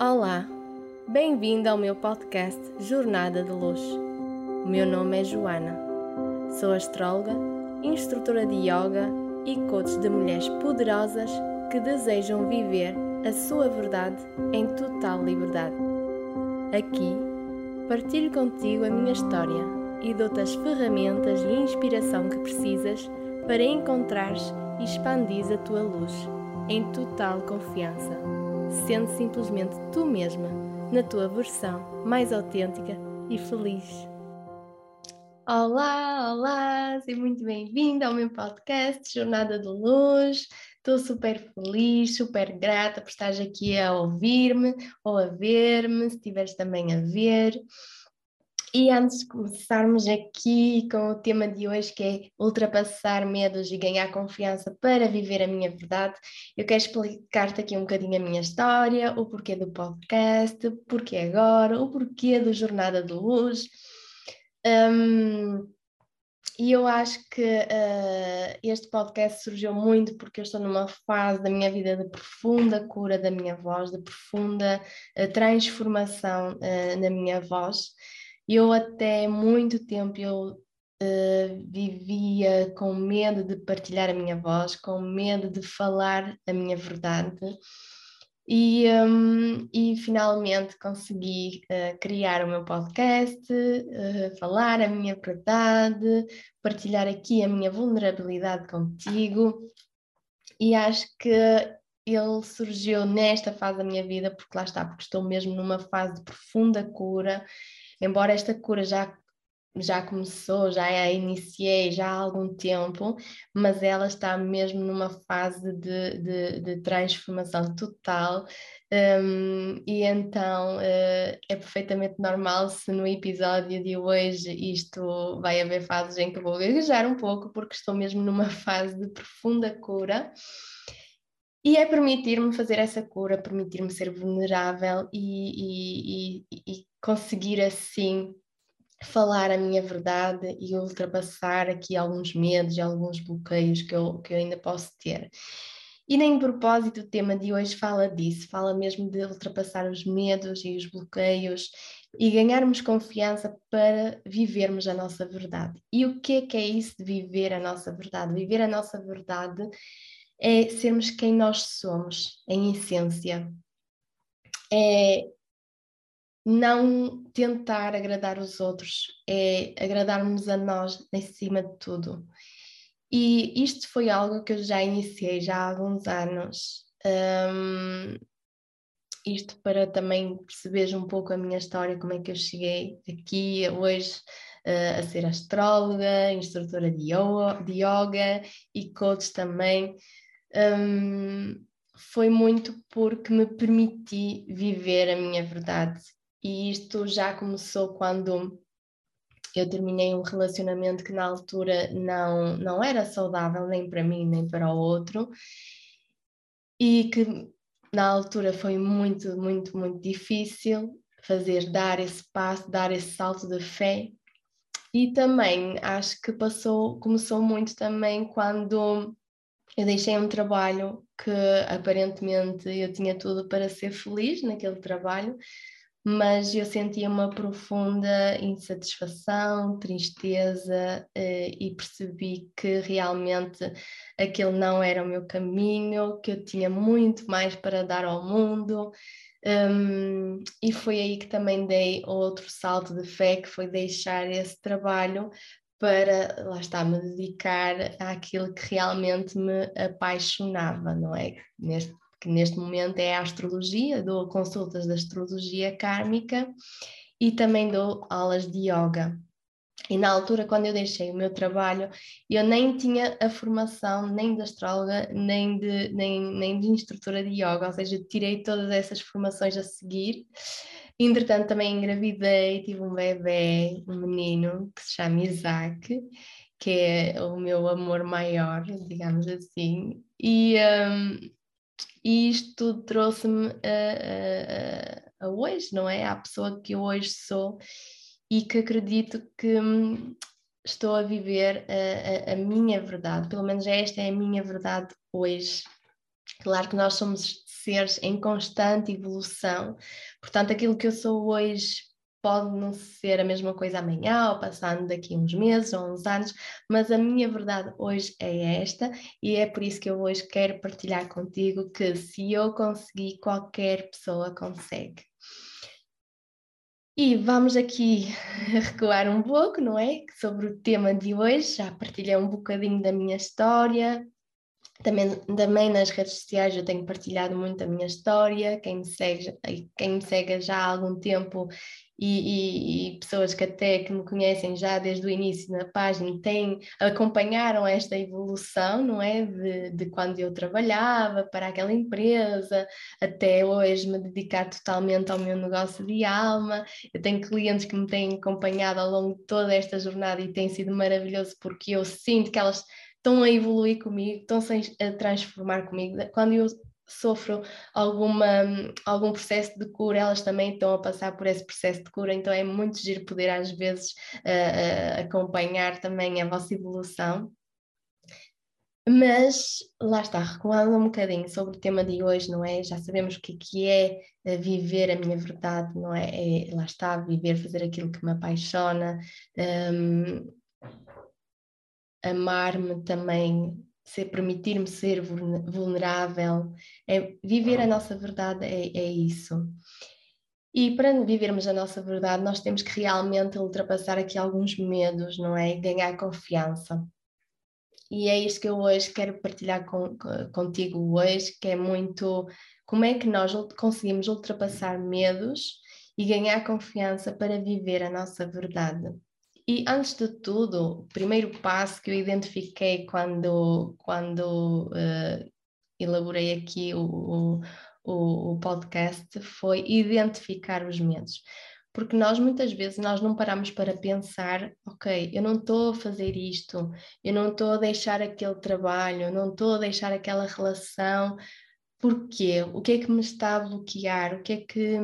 Olá, bem-vindo ao meu podcast Jornada de Luz. O meu nome é Joana, sou astróloga, instrutora de yoga e coach de mulheres poderosas que desejam viver a sua verdade em total liberdade. Aqui, partilho contigo a minha história e dou-te as ferramentas e inspiração que precisas para encontrares e expandir a tua luz em total confiança sendo simplesmente tu mesma, na tua versão mais autêntica e feliz. Olá, olá, seja muito bem-vinda ao meu podcast Jornada de Luz. Estou super feliz, super grata por estares aqui a ouvir-me ou a ver-me, se estiveres também a ver. E antes de começarmos aqui com o tema de hoje, que é ultrapassar medos e ganhar confiança para viver a minha verdade, eu quero explicar-te aqui um bocadinho a minha história, o porquê do podcast, o porquê agora, o porquê do Jornada de Luz. Um, e eu acho que uh, este podcast surgiu muito porque eu estou numa fase da minha vida de profunda cura da minha voz, de profunda uh, transformação uh, na minha voz. Eu até muito tempo eu uh, vivia com medo de partilhar a minha voz, com medo de falar a minha verdade. E, um, e finalmente consegui uh, criar o meu podcast, uh, falar a minha verdade, partilhar aqui a minha vulnerabilidade contigo. E acho que ele surgiu nesta fase da minha vida, porque lá está, porque estou mesmo numa fase de profunda cura embora esta cura já já começou, já a iniciei já há algum tempo, mas ela está mesmo numa fase de, de, de transformação total. Um, e então uh, é perfeitamente normal se no episódio de hoje isto vai haver fases em que vou gaguejar um pouco, porque estou mesmo numa fase de profunda cura. E é permitir-me fazer essa cura, permitir-me ser vulnerável e, e, e, e conseguir assim falar a minha verdade e ultrapassar aqui alguns medos e alguns bloqueios que eu, que eu ainda posso ter. E nem propósito o tema de hoje fala disso, fala mesmo de ultrapassar os medos e os bloqueios e ganharmos confiança para vivermos a nossa verdade. E o que é que é isso de viver a nossa verdade? Viver a nossa verdade é sermos quem nós somos, em essência. É não tentar agradar os outros, é agradarmos a nós em cima de tudo. E isto foi algo que eu já iniciei já há alguns anos. Um, isto para também perceberes um pouco a minha história, como é que eu cheguei aqui hoje uh, a ser astróloga, instrutora de yoga, de yoga e coach também um, foi muito porque me permiti viver a minha verdade. E isto já começou quando eu terminei um relacionamento que na altura não, não era saudável nem para mim nem para o outro e que na altura foi muito, muito, muito difícil fazer, dar esse passo, dar esse salto de fé. E também acho que passou, começou muito também quando eu deixei um trabalho que aparentemente eu tinha tudo para ser feliz naquele trabalho, mas eu sentia uma profunda insatisfação, tristeza eh, e percebi que realmente aquele não era o meu caminho, que eu tinha muito mais para dar ao mundo. Um, e foi aí que também dei outro salto de fé, que foi deixar esse trabalho para, lá está, me dedicar àquilo que realmente me apaixonava, não é? Neste, que neste momento é a astrologia, dou consultas de astrologia kármica e também dou aulas de yoga. E na altura, quando eu deixei o meu trabalho, eu nem tinha a formação nem de astróloga, nem de, nem, nem de instrutora de yoga, ou seja, tirei todas essas formações a seguir. Entretanto, também engravidei, tive um bebê, um menino, que se chama Isaac, que é o meu amor maior, digamos assim. E, um, e isto trouxe-me a, a, a, hoje, não é? À pessoa que eu hoje sou e que acredito que hum, estou a viver a, a, minha verdade, pelo menos esta é a minha verdade hoje. Claro que nós somos seres em constante evolução. Portanto, aquilo que eu sou hoje pode não ser a mesma coisa amanhã ou passando daqui uns meses ou uns anos, mas a minha verdade hoje é esta e é por isso que eu hoje quero partilhar contigo que se eu conseguir, qualquer pessoa consegue. E vamos aqui recuar um pouco, não é? Sobre o tema de hoje, já partilhei um bocadinho da minha história, também, também nas redes sociais eu tenho partilhado muito a minha história, quem me segue, quem me segue já há algum tempo e, e, e, pessoas que até que me conhecem já desde o início na página têm, acompanharam esta evolução, não é? De, de quando eu trabalhava para aquela empresa, até hoje me dedicar totalmente ao meu negócio de alma. Eu tenho clientes que me têm acompanhado ao longo de toda esta jornada e tem sido maravilhoso porque eu sinto que elas estão a evoluir comigo, estão-se a transformar comigo. Quando eu sofro alguma, algum processo de cura, elas também estão a passar por esse processo de cura, então é muito giro poder às vezes uh, uh, acompanhar também a vossa evolução. Mas lá está, recuando um bocadinho sobre o tema de hoje, não é? Já sabemos o que é, que é eh, viver a minha verdade, não é? é lá está, viver, fazer aquilo que me apaixona, um, amar-me também, ser, permitir-me ser vulnerável, é, viver a nossa verdade é, é isso. E para vivermos a nossa verdade, nós temos que realmente ultrapassar aqui alguns medos, não é? E ganhar confiança. E é isto que eu hoje quero partilhar com, contigo hoje, que é muito como é que nós conseguimos ultrapassar medos e ganhar confiança para viver a nossa verdade. E antes de tudo, o primeiro passo que eu identifiquei quando, quando uh, elaborei aqui o, o, o podcast foi identificar os medos porque nós muitas vezes nós não paramos para pensar, ok, eu não estou a fazer isto, eu não estou a deixar aquele trabalho, eu não estou a deixar aquela relação, porquê? O que é que me está a bloquear? O que é que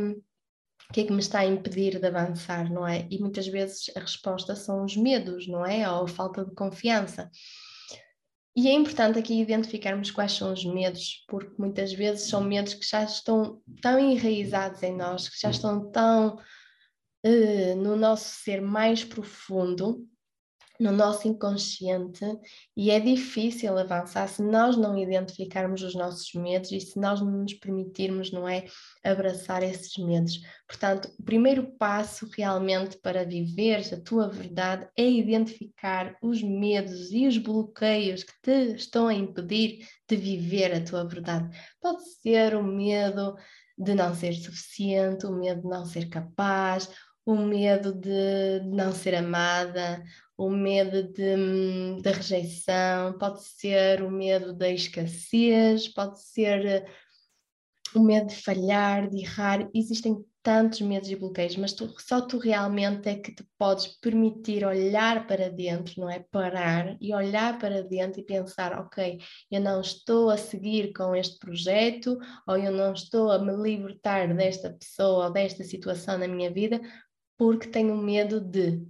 o que é que me está a impedir de avançar, não é? E muitas vezes a resposta são os medos, não é? Ou a falta de confiança. E é importante aqui identificarmos quais são os medos, porque muitas vezes são medos que já estão tão enraizados em nós, que já estão tão uh, no nosso ser mais profundo, no nosso inconsciente e é difícil avançar se nós não identificarmos os nossos medos e se nós não nos permitirmos, não é, abraçar esses medos. Portanto, o primeiro passo realmente para viveres a tua verdade é identificar os medos e os bloqueios que te estão a impedir de viver a tua verdade. Pode ser o medo de não ser suficiente, o medo de não ser capaz, o medo de não ser amada, o medo de, de rejeição, pode ser o medo da escassez, pode ser eh, o medo de falhar, de errar. Existem tantos medos e bloqueios, mas tu, só tu realmente é que te podes permitir olhar para dentro, não é? Parar e olhar para dentro e pensar: ok, eu não estou a seguir com este projeto, ou eu não estou a me libertar desta pessoa ou desta situação na minha vida porque tenho medo de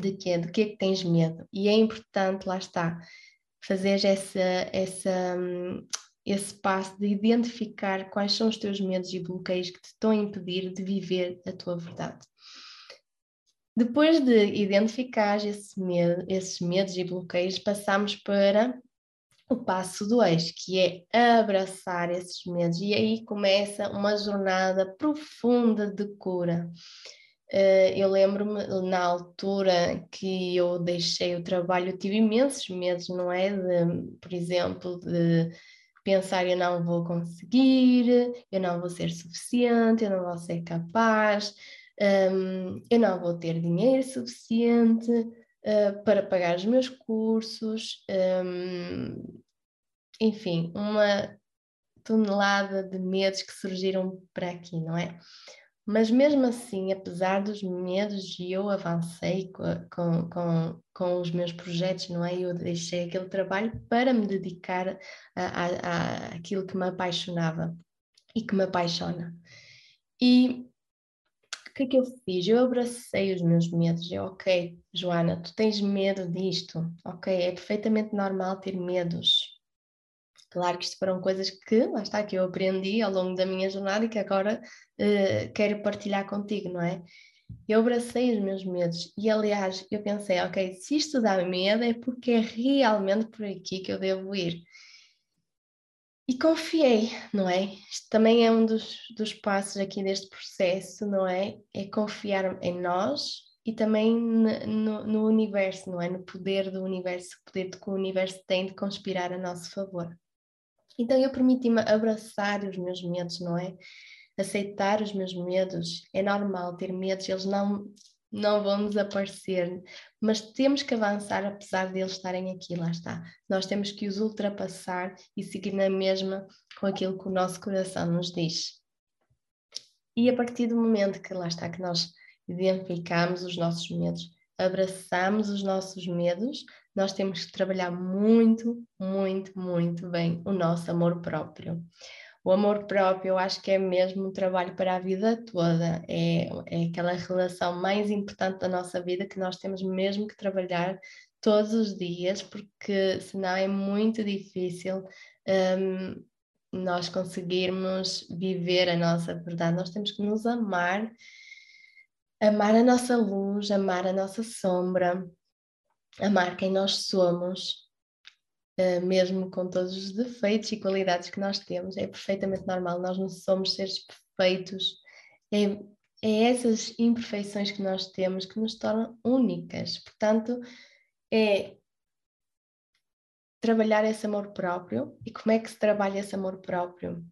de quê? De que é que tens medo? E é importante, lá está, fazer essa, essa, esse passo de identificar quais são os teus medos e bloqueios que te estão a impedir de viver a tua verdade. Depois de identificar esse medo, esses medos e bloqueios, passamos para o passo 2, que é abraçar esses medos, e aí começa uma jornada profunda de cura. Uh, eu lembro-me na altura que eu deixei o trabalho, tive imensos medos, não é? De, por exemplo, de pensar eu não vou conseguir, eu não vou ser suficiente, eu não vou ser capaz, um, eu não vou ter dinheiro suficiente uh, para pagar os meus cursos, um, enfim, uma tonelada de medos que surgiram para aqui, não é? Mas mesmo assim, apesar dos medos, eu avancei com, com, com os meus projetos, não é? Eu deixei aquele trabalho para me dedicar a, a, a aquilo que me apaixonava e que me apaixona. E o que é que eu fiz? Eu abracei os meus medos. Eu, ok, Joana, tu tens medo disto, ok? É perfeitamente normal ter medos. Claro que isto foram coisas que, lá está, que eu aprendi ao longo da minha jornada e que agora uh, quero partilhar contigo, não é? Eu abracei os meus medos e, aliás, eu pensei, ok, se isto dá medo é porque é realmente por aqui que eu devo ir. E confiei, não é? Isto também é um dos, dos passos aqui deste processo, não é? É confiar em nós e também no, no universo, não é? No poder do universo, o poder que o universo tem de conspirar a nosso favor. Então eu permiti-me abraçar os meus medos, não é? Aceitar os meus medos. É normal ter medos, eles não, não vão desaparecer, mas temos que avançar apesar de eles estarem aqui, lá está. Nós temos que os ultrapassar e seguir na mesma com aquilo que o nosso coração nos diz. E a partir do momento que lá está, que nós identificamos os nossos medos, abraçamos os nossos medos, nós temos que trabalhar muito, muito, muito bem o nosso amor próprio. O amor próprio, eu acho que é mesmo um trabalho para a vida toda, é, é aquela relação mais importante da nossa vida que nós temos mesmo que trabalhar todos os dias, porque senão é muito difícil um, nós conseguirmos viver a nossa verdade. Nós temos que nos amar, amar a nossa luz, amar a nossa sombra, amar quem nós somos uh, mesmo com todos os defeitos e qualidades que nós temos, é perfeitamente normal, nós não somos seres perfeitos, é, é essas imperfeições que nós temos que nos tornam únicas, portanto, é trabalhar esse amor próprio. E como é que se trabalha esse amor próprio?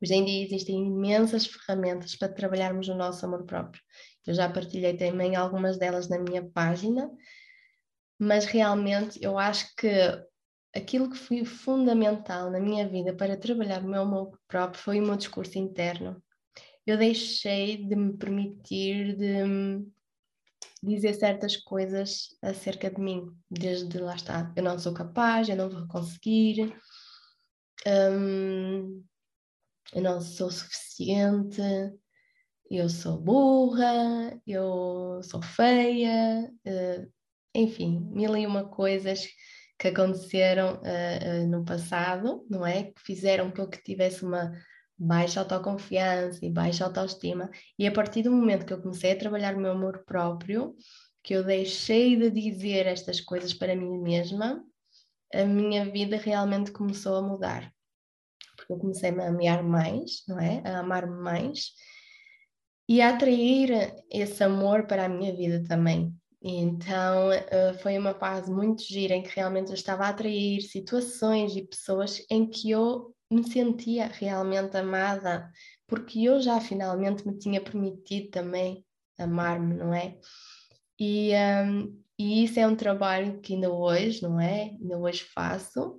Hoje em dia existem imensas ferramentas para trabalharmos o nosso amor próprio. Eu já partilhei também algumas delas na minha página, mas realmente eu acho que aquilo que foi fundamental na minha vida para trabalhar o meu amor próprio foi o meu discurso interno. Eu deixei de me permitir de dizer certas coisas acerca de mim, desde lá está, eu não sou capaz, eu não vou conseguir, hum, eu não sou suficiente, eu sou burra, eu sou feia, uh, enfim, mil e uma coisas que aconteceram uh, uh, no passado, não é? Que fizeram com que tivesse uma baixa autoconfiança e baixa autoestima. E a partir do momento que eu comecei a trabalhar o meu amor próprio, que eu deixei de dizer estas coisas para mim mesma, a minha vida realmente começou a mudar. Porque eu comecei a me amar mais, não é? A amar-me mais e a atrair esse amor para a minha vida também. Então uh, foi uma fase muito gira em que realmente eu estava a atrair situações e pessoas em que eu me sentia realmente amada, porque eu já finalmente me tinha permitido também amar-me, não é? E, um, e isso é um trabalho que ainda hoje, não é? Ainda hoje faço.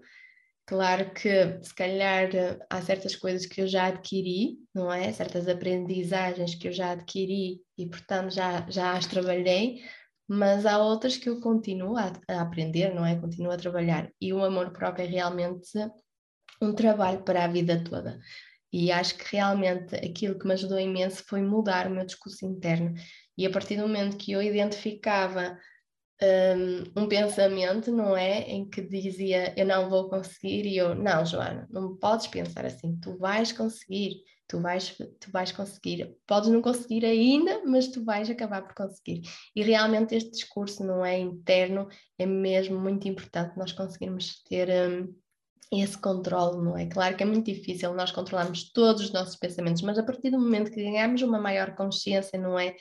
Claro que se calhar há certas coisas que eu já adquiri, não é? Certas aprendizagens que eu já adquiri e portanto já, já as trabalhei, mas há outras que eu continuo a, a, aprender, não é? Continuo a trabalhar. E o amor próprio é realmente um trabalho para a vida toda. E acho que realmente aquilo que me ajudou imenso foi mudar o meu discurso interno. E a partir do momento que eu identificava um, um, pensamento, não é? Em que dizia eu não vou conseguir, e eu, não, Joana, não podes pensar assim, tu vais conseguir tu vais, tu vais conseguir. Podes não conseguir ainda, mas tu vais acabar por conseguir. E realmente este discurso não é interno, é mesmo muito importante nós conseguirmos ter um, esse controle, não é? Claro que é muito difícil nós controlarmos todos os nossos pensamentos, mas a partir do momento que ganhamos uma maior consciência, não é?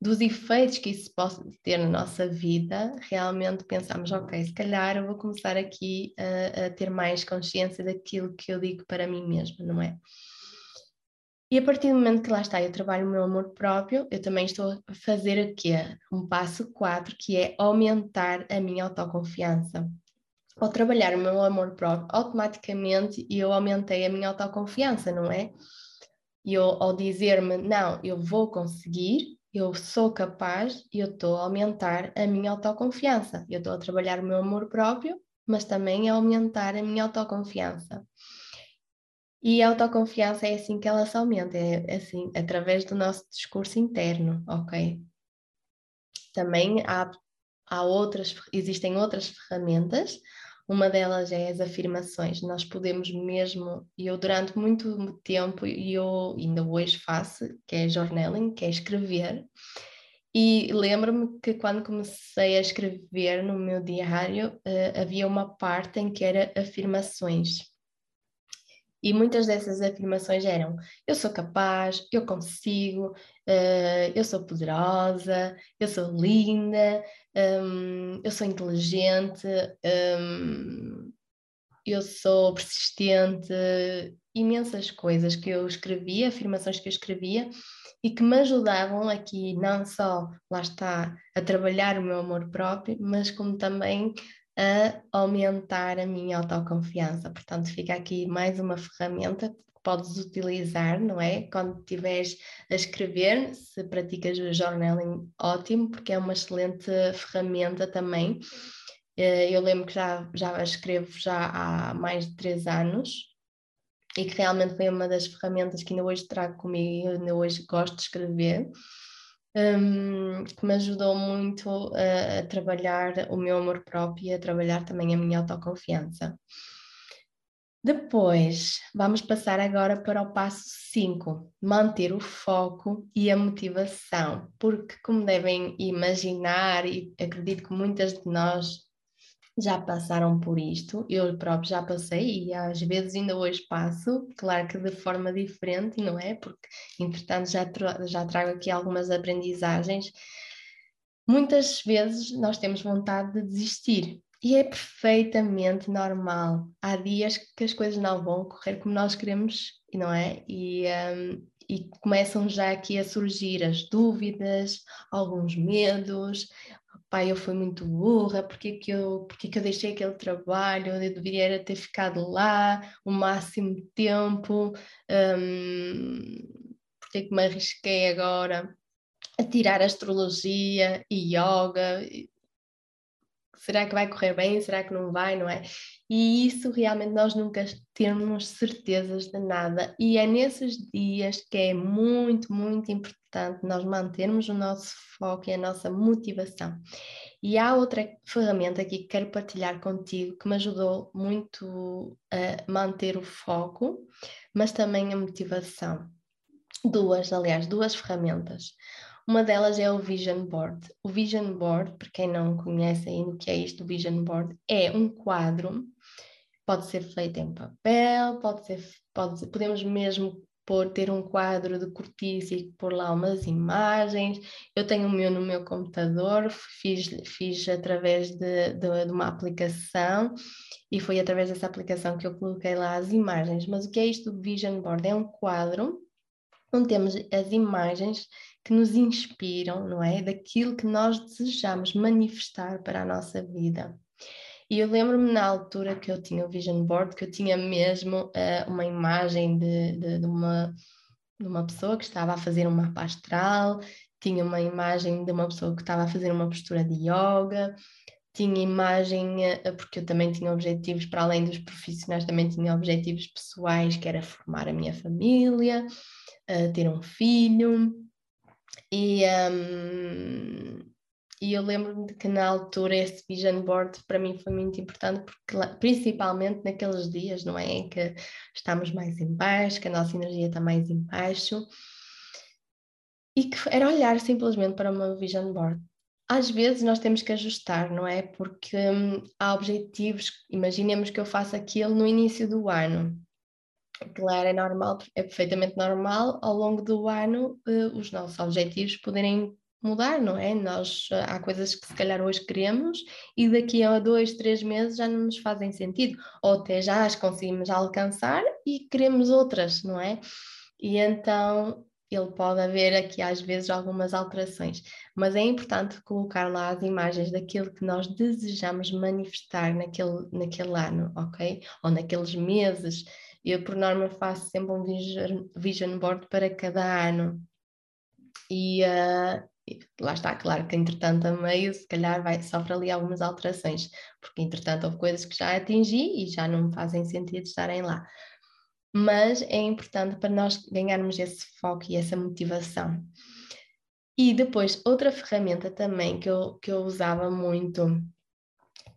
Dos efeitos que isso pode ter na nossa vida, realmente pensamos, ok, se calhar eu vou começar aqui a, a ter mais consciência daquilo que eu digo para mim mesma, não é? E a partir do momento que lá está, eu trabalho o meu amor próprio, eu também estou a fazer o quê? Um passo 4, que é aumentar a minha autoconfiança. Ao trabalhar o meu amor próprio, automaticamente eu aumentei a minha autoconfiança, não é? E eu, ao dizer-me, não, eu vou conseguir, eu sou capaz, eu estou a aumentar a minha autoconfiança. Eu estou a trabalhar o meu amor próprio, mas também a aumentar a minha autoconfiança. E a autoconfiança é assim que ela se aumenta, é assim, através do nosso discurso interno, ok? Também há, há outras, existem outras ferramentas, Uma delas é as afirmações. Nós podemos mesmo, e eu durante muito tempo, e eu ainda hoje faço, que é journaling, que é escrever. E lembro-me que quando comecei a escrever no meu diário, uh, havia uma parte em que era afirmações. E muitas dessas afirmações eram: eu sou capaz, eu consigo, uh, eu sou poderosa, eu sou linda, um, eu sou inteligente, um, eu sou persistente, imensas coisas que eu escrevia, afirmações que eu escrevia e que me ajudavam aqui não só, lá está, a trabalhar o meu amor próprio, mas como também a aumentar a minha autoconfiança. Portanto, fica aqui mais uma ferramenta que podes utilizar, não é? Quando estiveres a escrever, se praticas o journaling, ótimo, porque é uma excelente ferramenta também. Eh, eu lembro que já, já escrevo já há mais de três anos e que realmente foi uma das ferramentas que ainda hoje trago comigo e ainda hoje gosto de escrever um, que me ajudou muito a, a, trabalhar o meu amor próprio e a trabalhar também a minha autoconfiança. Depois, vamos passar agora para o passo 5, manter o foco e a motivação, porque, como devem imaginar, e acredito que muitas de nós já passaram por isto, eu próprio já passei e às vezes ainda hoje passo, claro que de forma diferente, não é? Porque entretanto já, tra já trago aqui algumas aprendizagens. Muitas vezes nós temos vontade de desistir e é perfeitamente normal. Há dias que as coisas não vão correr como nós queremos, não é? E, um, e começam já aqui a surgir as dúvidas, alguns medos, pai, eu fui muito burra, porque que eu, porque que eu deixei aquele trabalho, eu deveria ter ficado lá o máximo tempo, um, porque que me arrisquei agora a tirar astrologia e yoga, será que vai correr bem, será que não vai, não é? E isso realmente nós nunca temos certezas de nada, e é nesses dias que é muito, muito importante nós mantermos o nosso foco e a nossa motivação. E há outra ferramenta aqui que quero partilhar contigo que me ajudou muito a manter o foco, mas também a motivação. Duas, aliás, duas ferramentas. Uma delas é o Vision Board. O Vision Board, para quem não conhece ainda o que é isto, o Vision Board é um quadro pode ser feito em papel, pode ser, pode, podemos mesmo pôr, ter um quadro de cortiça e pôr lá umas imagens. Eu tenho o meu no meu computador, fiz, fiz através de, de, de uma aplicação e foi através dessa aplicação que eu coloquei lá as imagens. Mas o que é isto do Vision Board? É um quadro onde temos as imagens que nos inspiram, não é? Daquilo que nós desejamos manifestar para a nossa vida. E eu lembro-me na altura que eu tinha o vision board, que eu tinha mesmo uh, uma imagem de, de, de, uma, de uma pessoa que estava a fazer um mapa astral, tinha uma imagem de uma pessoa que estava a fazer uma postura de yoga, tinha imagem, uh, porque eu também tinha objetivos, para além dos profissionais, também tinha objetivos pessoais, que era formar a minha família, uh, ter um filho. E, um, e eu lembro-me de que na altura esse vision board para mim foi muito importante, porque principalmente naqueles dias, não é? Em que estamos mais em baixo, que a nossa energia está mais em baixo, e que era olhar simplesmente para uma vision board. Às vezes nós temos que ajustar, não é? Porque hum, há objetivos, imaginemos que eu faça aquilo no início do ano. Claro, é normal, é perfeitamente normal ao longo do ano uh, os nossos objetivos poderem mudar, não é? Nós há coisas que se calhar hoje queremos e daqui a dois, três meses já não nos fazem sentido, ou até já as conseguimos alcançar e queremos outras, não é? E então ele pode haver aqui às vezes algumas alterações, mas é importante colocar lá as imagens daquilo que nós desejamos manifestar naquele, naquele ano, ok? Ou naqueles meses. Eu, por norma, faço sempre um vision, board para cada ano. E, uh, lá está, claro que entretanto a meio se calhar vai, sofre ali algumas alterações, porque entretanto houve coisas que já atingi e já não me fazem sentido estarem lá. Mas é importante para nós ganharmos esse foco e essa motivação. E depois, outra ferramenta também que eu, que eu usava muito,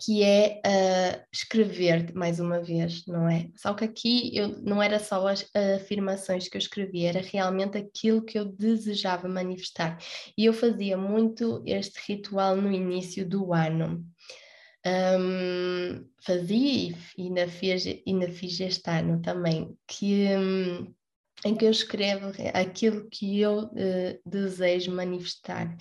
que é uh, escrever mais uma vez, não é? Só que aqui eu, não era só as afirmações que eu escrevia, era realmente aquilo que eu desejava manifestar. E eu fazia muito este ritual no início do ano. Um, fazia e ainda fiz, ainda fiz este ano também, que, um, em que eu escrevo aquilo que eu uh, desejo manifestar.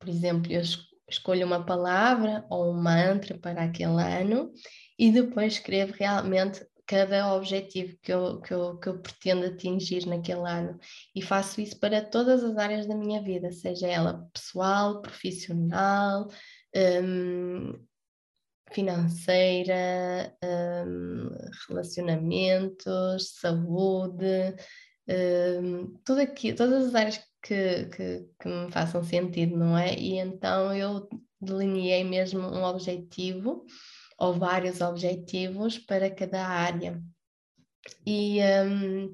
Por exemplo, eu escolho uma palavra ou um mantra para aquele ano e depois escrevo realmente cada objetivo que eu, que, eu, que eu pretendo atingir naquele ano. E faço isso para todas as áreas da minha vida, seja ela pessoal, profissional, um, financeira, um, relacionamentos, saúde, um, tudo aqui, todas as áreas que, que, que, me façam sentido, não é? E então eu delineei mesmo um objetivo ou vários objetivos para cada área. E, um,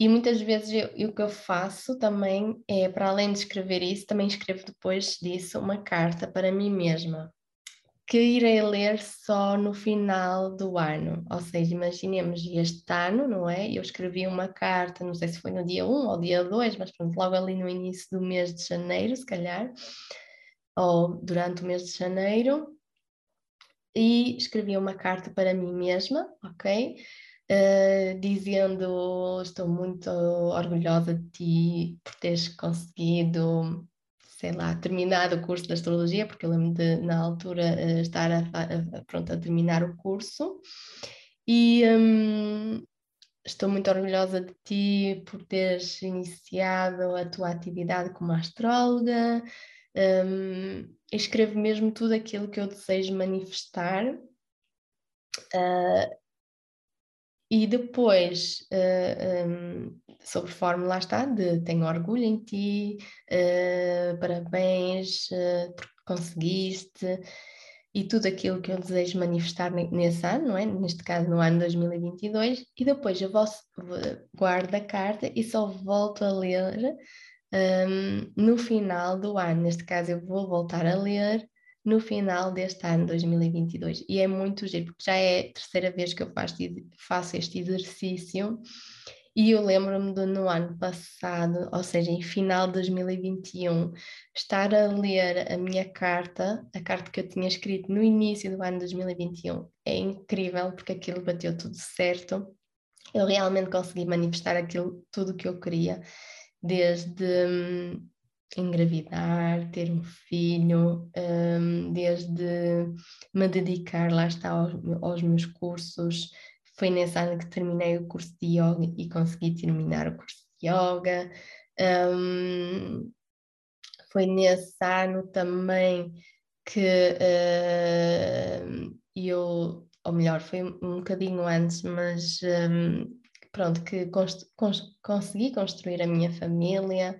e muitas vezes eu, o que eu faço também é, para além de escrever isso, também escrevo depois disso uma carta para mim mesma que irei ler só no final do ano. Ou seja, imaginemos este ano, não é? Eu escrevi uma carta, não sei se foi no dia 1 ou dia 2, mas pronto, logo ali no início do mês de janeiro, se calhar, ou durante o mês de janeiro, e escrevi uma carta para mim mesma, ok? Uh, dizendo estou muito orgulhosa de ti por teres conseguido sei lá, terminado o curso de astrologia, porque eu lembro de, na altura, eh, estar a, a, pronto, a terminar o curso. E um, estou muito orgulhosa de ti por teres iniciado a tua atividade como astróloga. Um, escrevo mesmo tudo aquilo que eu desejo manifestar. Uh, e depois, uh, um, sobre forma, lá está, de tenho orgulho em ti, uh, parabéns uh, porque conseguiste, e tudo aquilo que eu desejo manifestar nesse ano, não é? Neste caso, no ano 2022, e depois eu vou, guardo a carta e só volto a ler um, no final do ano. Neste caso, eu vou voltar a ler no final deste ano 2022. E é muito giro, porque já é a terceira vez que eu faço, faço este exercício. E eu lembro-me de no ano passado, ou seja, em final de 2021, estar a ler a minha carta, a carta que eu tinha escrito no início do ano 2021. É incrível porque aquilo bateu tudo certo. Eu realmente consegui manifestar aquilo tudo que eu queria, desde hum, engravidar, ter um filho, um, desde me dedicar, lá está, aos, aos, meus cursos. Foi nesse ano que terminei o curso de yoga e consegui terminar o curso de yoga. Um, foi nesse ano também que uh, eu, ou melhor, foi um bocadinho antes, mas um, pronto, que cons cons consegui construir a minha família,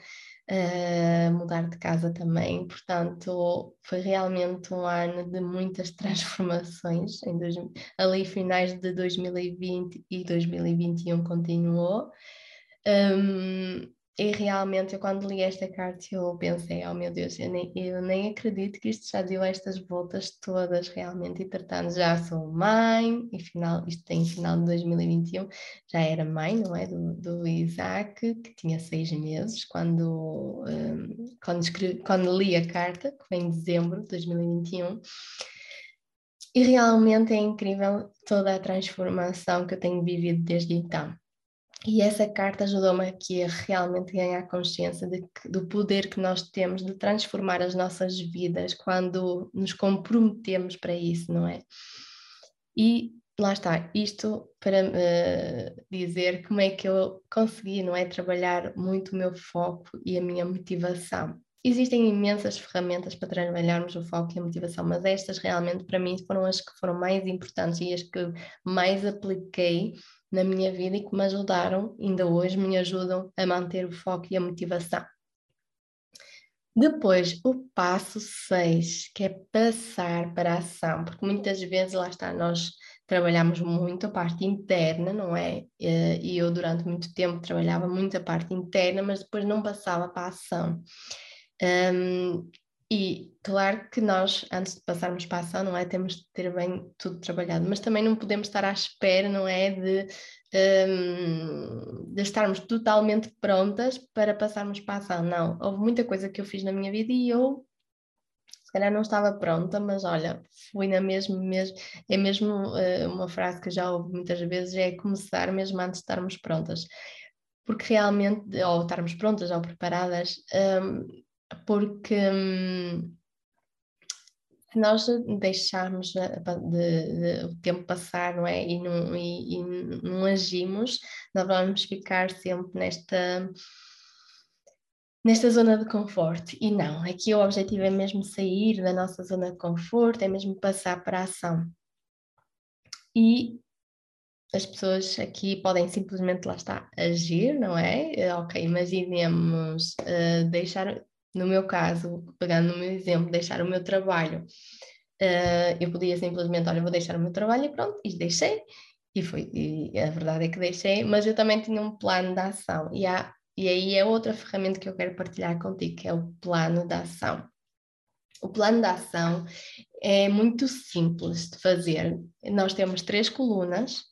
uh, mudar de casa também, portanto foi realmente um ano de muitas transformações, dois, ali finais de 2020 e 2021 continuou. Um, e realmente, eu quando li esta carta, eu pensei, oh meu Deus, eu nem, eu nem acredito que isto já deu estas voltas todas realmente. E tratando, já sou mãe, e final, isto tem final de 2021, já era mãe, não é? Do, do Isaac, que tinha seis meses, quando, um, quando, escrevi, quando li a carta, que foi em dezembro de 2021. E realmente é incrível toda a transformação que eu tenho vivido desde então. E essa carta ajudou-me aqui a realmente ganhar consciência que, do poder que nós temos de transformar as nossas vidas quando nos comprometemos para isso, não é? E lá está, isto para uh, dizer como é que eu consegui, não é? Trabalhar muito o meu foco e a minha motivação. Existem imensas ferramentas para trabalharmos o foco e a motivação, mas estas realmente para mim foram as que foram mais importantes e as que mais apliquei na minha vida e que me ajudaram, ainda hoje me ajudam a manter o foco e a motivação. Depois, o passo 6, que é passar para a ação, porque muitas vezes lá está, nós trabalhamos muito a parte interna, não é? E eu durante muito tempo trabalhava muito a parte interna, mas depois não passava para a ação. Um, E claro que nós, antes de passarmos para a ação, não é? Temos de ter bem tudo trabalhado, mas também não podemos estar à espera, não é? De, um, de estarmos totalmente prontas para passarmos para a ação. Não, houve muita coisa que eu fiz na minha vida e eu se calhar não estava pronta, mas olha, fui na mesma, mesmo, é mesmo uh, uma frase que já ouvi muitas vezes, é começar mesmo antes de estarmos prontas. Porque realmente, ou estarmos prontas ou preparadas, um, porque hum, se nós deixarmos de, de, o tempo passar não é? e, não, e, e não agimos, nós vamos ficar sempre nesta nesta zona de conforto. E não, aqui o objetivo é mesmo sair da nossa zona de conforto, é mesmo passar para a ação. E as pessoas aqui podem simplesmente lá está agir, não é? Ok, imaginemos uh, deixar no meu caso, pegando no meu exemplo, deixar o meu trabalho, uh, eu podia simplesmente, olha, vou deixar o meu trabalho e pronto, e deixei, e foi, e a verdade é que deixei, mas eu também tinha um plano de ação, e, há, e aí é outra ferramenta que eu quero partilhar contigo, que é o plano de ação. O plano de ação é muito simples de fazer. Nós temos três colunas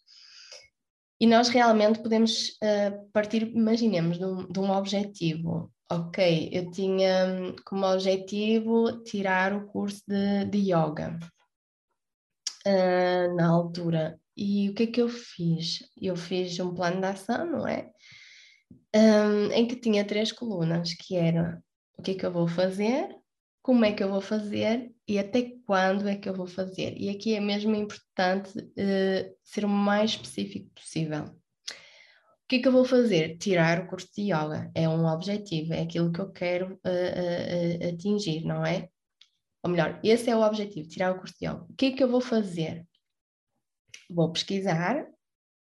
e nós realmente podemos uh, partir, imaginemos, de um, de um objetivo Ok, eu tinha hum, como objetivo tirar o curso de, de yoga uh, na altura. E o que é que eu fiz? Eu fiz um plano de ação, não é? Um, em que tinha três colunas, que era o que é que eu vou fazer, como é que eu vou fazer e até quando é que eu vou fazer. E aqui é mesmo importante uh, ser o mais específico possível que é que eu vou fazer? Tirar o curso de yoga. É um objetivo, é aquilo que eu quero uh, uh, atingir, não é? Ou melhor, esse é o objetivo, tirar o curso de yoga. O que é que eu vou fazer? Vou pesquisar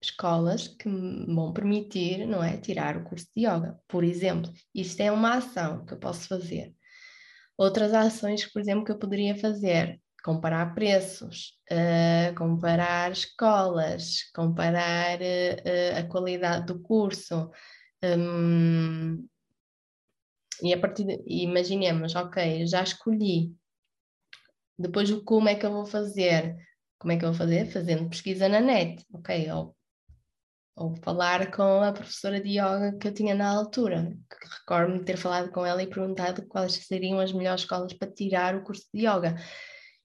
escolas que me vão permitir, não é, tirar o curso de yoga. Por exemplo, isto é uma ação que eu posso fazer. Outras ações, por exemplo, que eu poderia fazer, comparar preços, uh, comparar escolas, comparar uh, a qualidade do curso. Um, e a partir de, imaginemos, ok, já escolhi. Depois o como é que eu vou fazer? Como é que eu vou fazer? Fazendo pesquisa na net, ok? Ou, ou falar com a professora de yoga que eu tinha na altura. Recordo-me de ter falado com ela e perguntado quais seriam as melhores escolas para tirar o curso de yoga.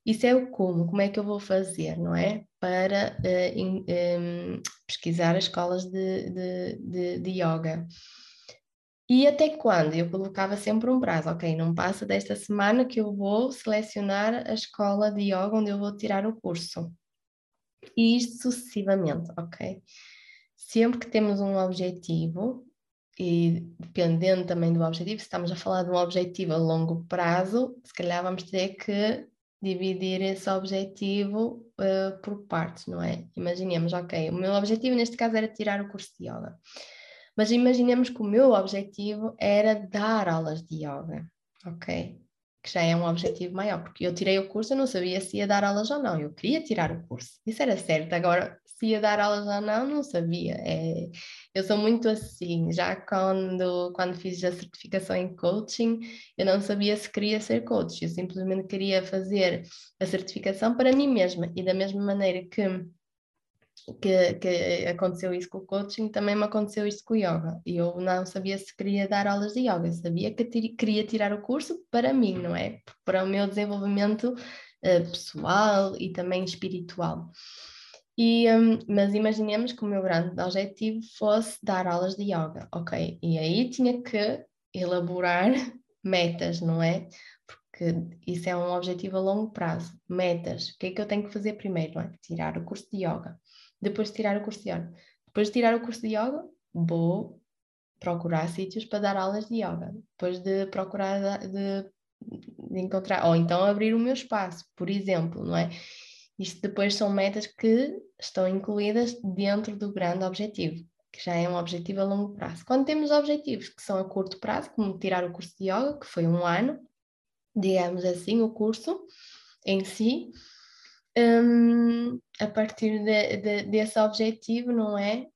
Isso é o como, como é que eu vou fazer, não é? Para uh, in, um, ehm, pesquisar as escolas de, de, de, de, yoga. E até quando? Eu colocava sempre um prazo, ok, não passa desta semana que eu vou selecionar a escola de yoga onde eu vou tirar o curso. E isto sucessivamente, ok? Sempre que temos um objetivo, e dependendo também do objetivo, se estamos a falar de um objetivo a longo prazo, se calhar vamos ter que dividir esse objetivo uh, por partes, não é? Imaginemos, ok, o meu objetivo neste caso era tirar o curso de yoga, mas imaginemos que o meu objetivo era dar aulas de yoga, ok? Que já é um objetivo maior, porque eu tirei o curso, eu não sabia se ia dar aulas ou não, eu queria tirar o curso, isso era certo, agora se ia dar aulas ou não, não sabia. É, eu sou muito assim, já quando, quando fiz a certificação em coaching, eu não sabia se queria ser coach, eu simplesmente queria fazer a certificação para mim mesma, e da mesma maneira que que, que, aconteceu isso com o coaching, também me aconteceu isso com o yoga. E eu não sabia se queria dar aulas de yoga, sabia que queria tirar o curso para mim, não é? Para o meu desenvolvimento uh, pessoal e também espiritual. E, um, mas imaginemos que o meu grande objetivo fosse dar aulas de yoga, ok? E aí tinha que elaborar metas, não é? Porque isso é um objetivo a longo prazo. Metas. O que é que eu tenho que fazer primeiro? É? Tirar o curso de yoga. Depois de tirar o curso de yoga. Depois de tirar o curso de yoga, vou procurar sítios para dar aulas de yoga. Depois de procurar de, de encontrar, ou então abrir o meu espaço, por exemplo, não é? Isto depois são metas que estão incluídas dentro do grande objetivo, que já é um objetivo a longo prazo. Quando temos objetivos que são a curto prazo, como tirar o curso de yoga, que foi um ano, digamos assim, o curso em si, um, a partir de, de, desse objetivo, não é?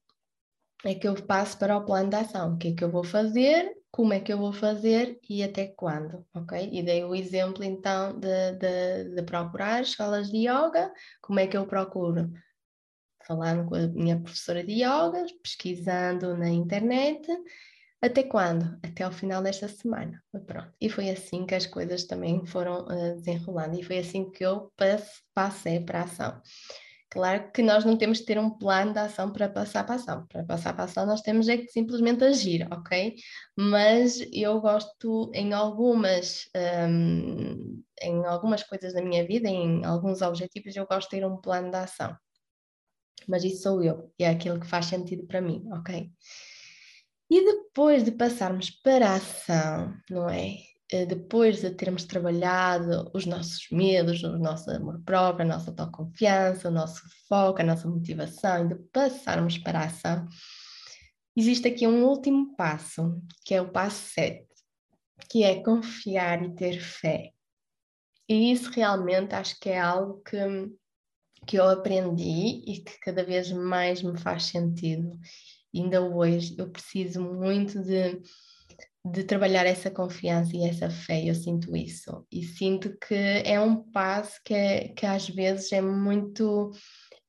É que eu passo para o plano de ação. O que é que eu vou fazer? como é que eu vou fazer e até quando, ok? E dei o exemplo então de, de, de procurar escolas de yoga, como é que eu procuro? Falando com a minha professora de yoga, pesquisando na internet, até quando? Até ao final desta semana. Pronto. E foi assim que as coisas também foram uh, desenrolando e foi assim que eu passei para a ação. Claro que nós não temos que ter um plano de ação para passar para ação. Para passar para ação, nós temos é que simplesmente agir, ok? Mas eu gosto em algumas, um, em algumas coisas da minha vida, em alguns objetivos, eu gosto de ter um plano de ação. Mas isso sou eu, e é aquilo que faz sentido para mim, ok? E depois de passarmos para a ação, não é? Eh, depois de termos trabalhado os nossos medos, o nosso amor próprio, a nossa autoconfiança, o nosso foco, a nossa motivação, e de passarmos para a ação, existe aqui um último passo, que é o passo 7, que é confiar e ter fé. E isso realmente acho que é algo que, que eu aprendi e que cada vez mais me faz sentido. Ainda hoje eu preciso muito de de trabalhar essa confiança e essa fé, eu sinto isso. E sinto que é um passo que, que às vezes é muito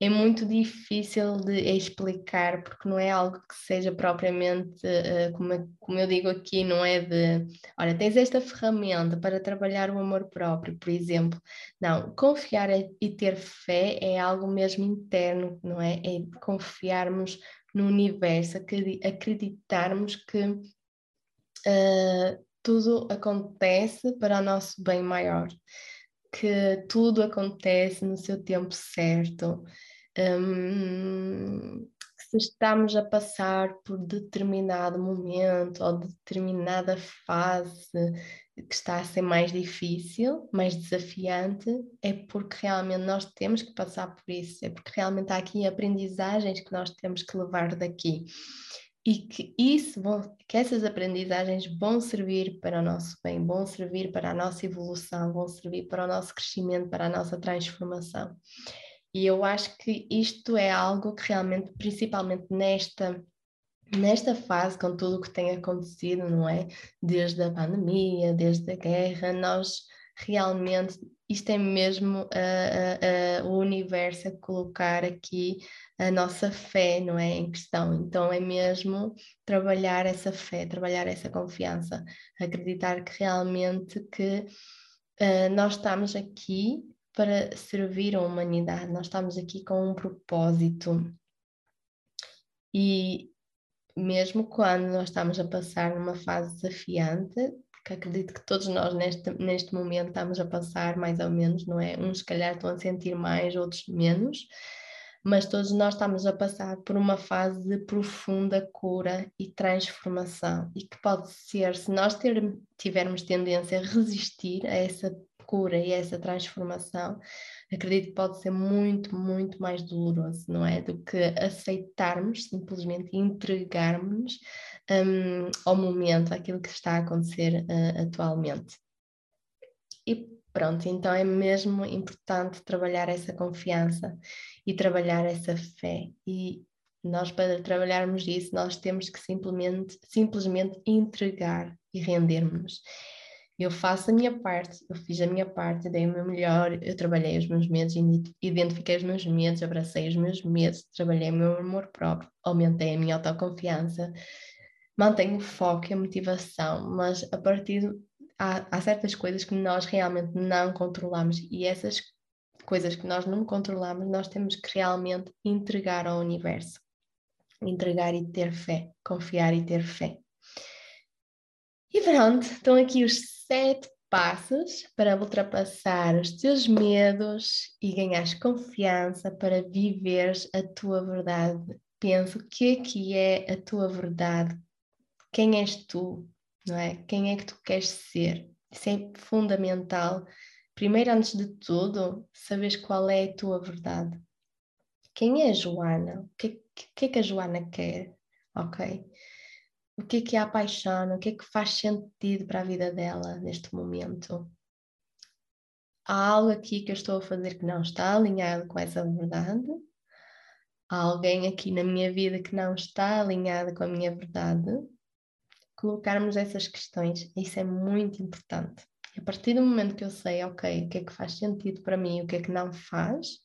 é muito difícil de explicar, porque não é algo que seja propriamente, uh, como, como eu digo aqui, não é de, olha, tens esta ferramenta para trabalhar o amor próprio, por exemplo. Não, confiar e ter fé é algo mesmo interno, não é? É confiarmos no universo, acreditarmos que uh, tudo acontece para o nosso bem maior, que tudo acontece no seu tempo certo. Um, se estamos a passar por determinado momento ou determinada fase que está a ser mais difícil, mais desafiante, é porque realmente nós temos que passar por isso, é porque realmente há aqui aprendizagens que nós temos que levar daqui e que isso vão, que essas aprendizagens vão servir para o nosso bem, vão servir para a nossa evolução, vão servir para o nosso crescimento, para a nossa transformação. E eu acho que isto é algo que realmente, principalmente nesta nesta fase, com tudo o que tem acontecido, não é? Desde a pandemia, desde a guerra, nós realmente isto é mesmo uh, uh, uh, o universo a colocar aqui a nossa fé, não é? Em questão. Então é mesmo trabalhar essa fé, trabalhar essa confiança, acreditar que realmente que nós estamos aqui para servir a humanidade, nós estamos aqui com um propósito. E mesmo quando nós estamos a passar numa fase desafiante, que acredito que todos nós neste, neste momento estamos a passar mais ou menos, não é? Uns se calhar estão a sentir mais, outros menos, mas todos nós estamos a passar por uma fase de profunda cura e transformação e que pode ser, se nós ter, tivermos tendência a resistir a essa cura e a essa transformação, acredito que pode ser muito, muito mais doloroso, não é? Do que aceitarmos simplesmente entregarmos um, ao momento, aquilo que está a acontecer uh, atualmente. E pronto, então é mesmo importante trabalhar essa confiança e trabalhar essa fé. E nós, para trabalharmos isso, nós temos que simplesmente, simplesmente entregar e rendermos. Eu faço a minha parte, eu fiz a minha parte, dei o meu melhor, eu trabalhei os meus medos, identifiquei os meus medos, abracei os meus medos, trabalhei o meu amor próprio, aumentei a minha autoconfiança, mantenho o foco e a motivação, mas a partir de, há, há certas coisas que nós realmente não controlamos e essas coisas que nós não controlamos, nós temos que realmente entregar ao universo. Entregar e ter fé, confiar e ter fé. E pronto, estão aqui os sete passos para ultrapassar os teus medos e ganhares confiança para viveres a tua verdade. Pensa o que é que é a tua verdade, quem és tu, não é? Quem é que tu queres ser? Isso é fundamental. Primeiro, antes de tudo, sabes qual é a tua verdade. Quem é a Joana? O que, que é que a Joana quer? Ok? O que é que a apaixona? O que é que faz sentido para a vida dela neste momento? Há algo aqui que eu estou a fazer que não está alinhado com essa verdade? Há alguém aqui na minha vida que não está alinhado com a minha verdade? colocarmos essas questões. Isso é muito importante. A partir do momento que eu sei, ok, o que é que faz sentido para mim e o que é que não faz,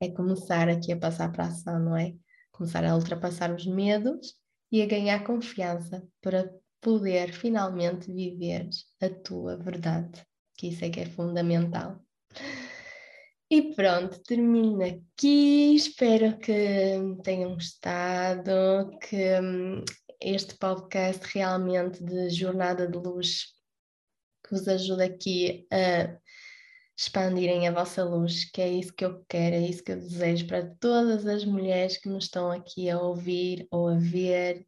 é começar aqui a passar para a ação, não é? Começar a ultrapassar os medos e a ganhar confiança para poder finalmente viver a tua verdade, que isso é que é fundamental. E pronto, termino aqui. Espero que tenham gostado, que hum, este podcast realmente de Jornada de Luz vos ajude aqui a expandirem a vossa luz, que é isso que eu quero, é isso que eu desejo para todas as mulheres que nos estão aqui a ouvir ou a ver,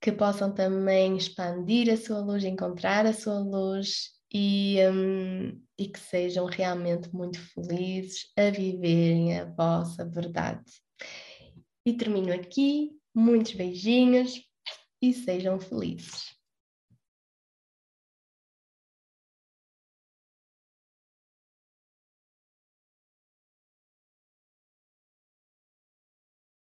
que possam também expandir a sua luz, encontrar a sua luz e, um, e que sejam realmente muito felizes a viverem a vossa verdade. E termino aqui, muitos beijinhos e sejam felizes.